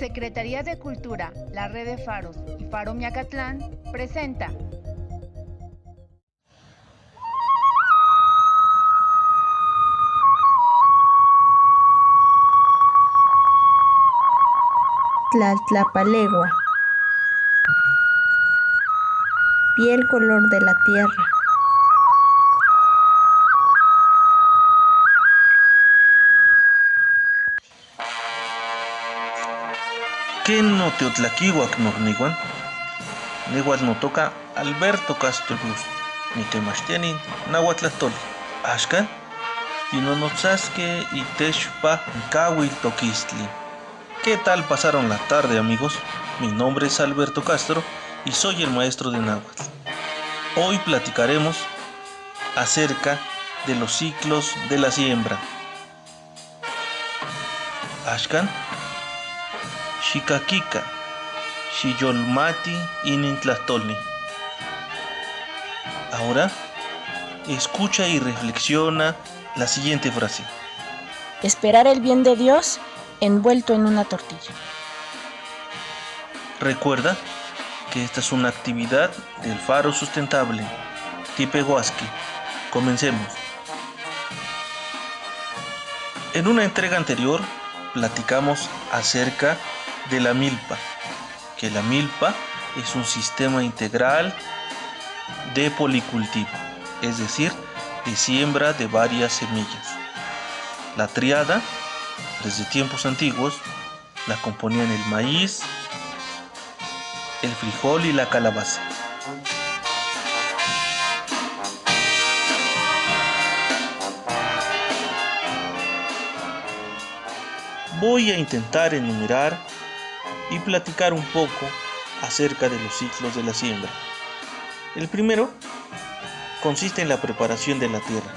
Secretaría de Cultura, la Red de Faros y Faro Miacatlán presenta Tlaltlapalegua. Piel color de la tierra. ¿Quién no teotlaquihuac nogniwan? Nehuatl no toca Alberto Castro Cruz, ni temachtianin nahuatlatoli. Ashkan, tinonotzasque y techpa kawil toquistli. ¿Qué tal pasaron la tarde amigos? Mi nombre es Alberto Castro y soy el maestro de náhuatl. Hoy platicaremos acerca de los ciclos de la siembra. Ashkan, Shikakika, Shiyolmati Inintlastolni. Ahora, escucha y reflexiona la siguiente frase. Esperar el bien de Dios envuelto en una tortilla. Recuerda que esta es una actividad del Faro Sustentable, Tipehuasqui. Comencemos. En una entrega anterior platicamos acerca de la milpa, que la milpa es un sistema integral de policultivo, es decir, de siembra de varias semillas. La triada, desde tiempos antiguos, la componían el maíz, el frijol y la calabaza. Voy a intentar enumerar y platicar un poco acerca de los ciclos de la siembra. El primero consiste en la preparación de la tierra.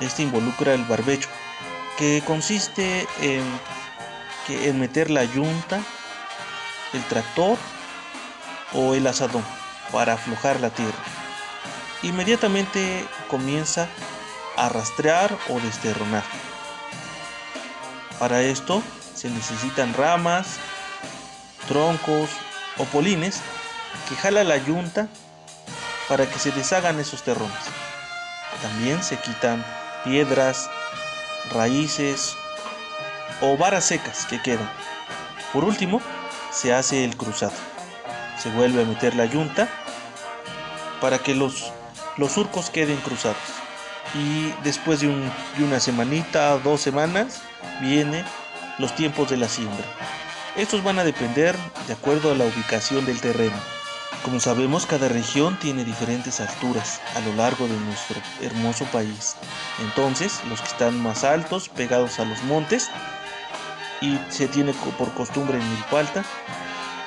Este involucra el barbecho, que consiste en, en meter la yunta, el tractor o el asadón para aflojar la tierra. Inmediatamente comienza a rastrear o desterronar. Para esto se necesitan ramas, troncos o polines que jala la yunta para que se deshagan esos terrones. También se quitan piedras, raíces o varas secas que quedan. Por último, se hace el cruzado. Se vuelve a meter la yunta para que los, los surcos queden cruzados. Y después de, de una semanita, dos semanas, viene los tiempos de la siembra. Estos van a depender de acuerdo a la ubicación del terreno. Como sabemos, cada región tiene diferentes alturas a lo largo de nuestro hermoso país. Entonces, los que están más altos, pegados a los montes, y se tiene por costumbre en Milpalta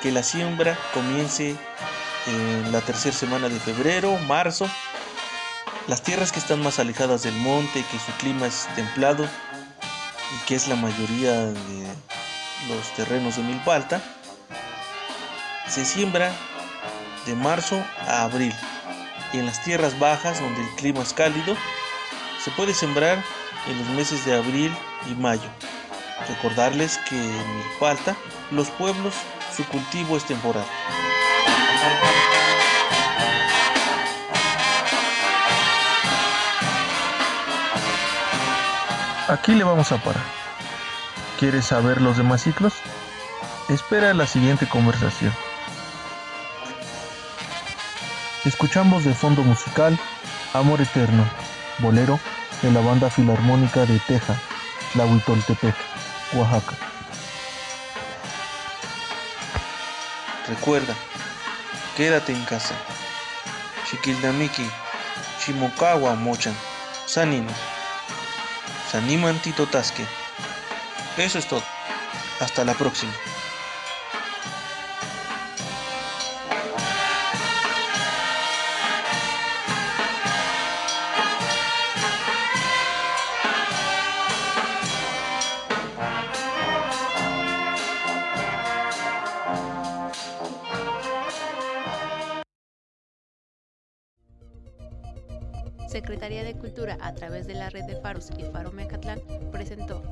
que la siembra comience en la tercera semana de febrero, marzo. Las tierras que están más alejadas del monte, que su clima es templado y que es la mayoría de los terrenos de Milpalta, se siembra de marzo a abril. Y en las tierras bajas, donde el clima es cálido, se puede sembrar en los meses de abril y mayo. Recordarles que en Milpalta, los pueblos, su cultivo es temporal. Aquí le vamos a parar. ¿Quieres saber los demás ciclos? Espera la siguiente conversación. Escuchamos de fondo musical Amor Eterno, bolero de la banda filarmónica de Teja, La Huitoltepec, Oaxaca. Recuerda, quédate en casa. Chiquildamiki, Chimokawa Mochan, Sanino, Saniman Titotasque. Eso es todo. Hasta la próxima. Secretaría de Cultura a través de la red de Faros y Faro Mecatlán presentó